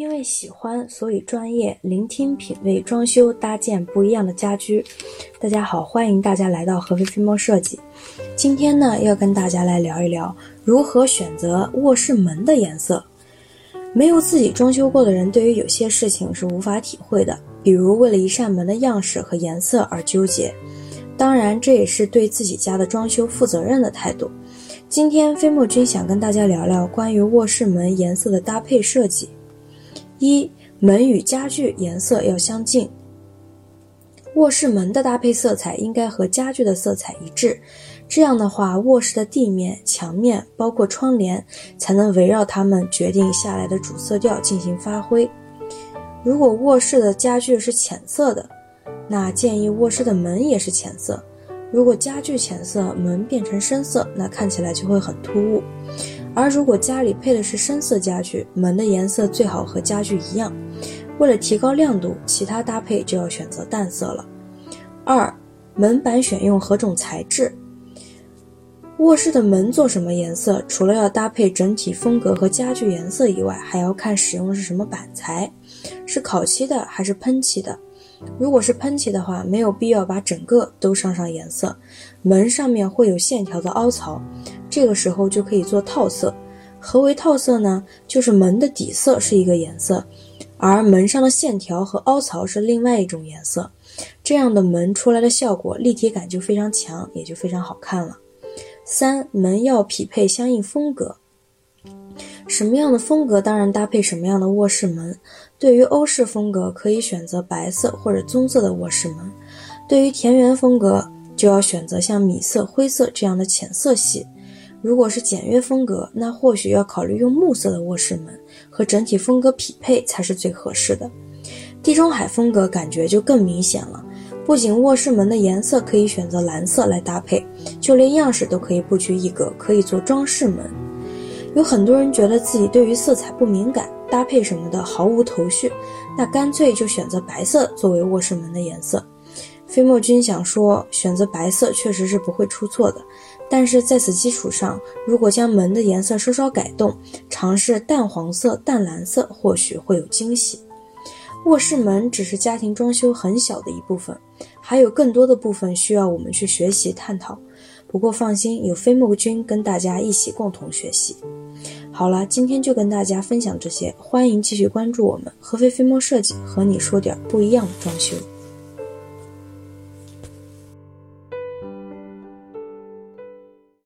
因为喜欢，所以专业聆听、品味装修搭建不一样的家居。大家好，欢迎大家来到合肥飞猫设计。今天呢，要跟大家来聊一聊如何选择卧室门的颜色。没有自己装修过的人，对于有些事情是无法体会的，比如为了一扇门的样式和颜色而纠结。当然，这也是对自己家的装修负责任的态度。今天飞墨君想跟大家聊聊关于卧室门颜色的搭配设计。一门与家具颜色要相近，卧室门的搭配色彩应该和家具的色彩一致，这样的话，卧室的地面、墙面，包括窗帘，才能围绕它们决定下来的主色调进行发挥。如果卧室的家具是浅色的，那建议卧室的门也是浅色；如果家具浅色，门变成深色，那看起来就会很突兀。而如果家里配的是深色家具，门的颜色最好和家具一样。为了提高亮度，其他搭配就要选择淡色了。二，门板选用何种材质？卧室的门做什么颜色？除了要搭配整体风格和家具颜色以外，还要看使用的是什么板材，是烤漆的还是喷漆的。如果是喷漆的话，没有必要把整个都上上颜色，门上面会有线条的凹槽。这个时候就可以做套色。何为套色呢？就是门的底色是一个颜色，而门上的线条和凹槽是另外一种颜色。这样的门出来的效果立体感就非常强，也就非常好看了。三门要匹配相应风格，什么样的风格当然搭配什么样的卧室门。对于欧式风格，可以选择白色或者棕色的卧室门；对于田园风格，就要选择像米色、灰色这样的浅色系。如果是简约风格，那或许要考虑用木色的卧室门，和整体风格匹配才是最合适的。地中海风格感觉就更明显了，不仅卧室门的颜色可以选择蓝色来搭配，就连样式都可以不拘一格，可以做装饰门。有很多人觉得自己对于色彩不敏感，搭配什么的毫无头绪，那干脆就选择白色作为卧室门的颜色。飞墨君想说，选择白色确实是不会出错的。但是在此基础上，如果将门的颜色稍稍改动，尝试淡黄色、淡蓝色，或许会有惊喜。卧室门只是家庭装修很小的一部分，还有更多的部分需要我们去学习探讨。不过放心，有飞墨君跟大家一起共同学习。好了，今天就跟大家分享这些，欢迎继续关注我们合肥飞墨设计，和你说点不一样的装修。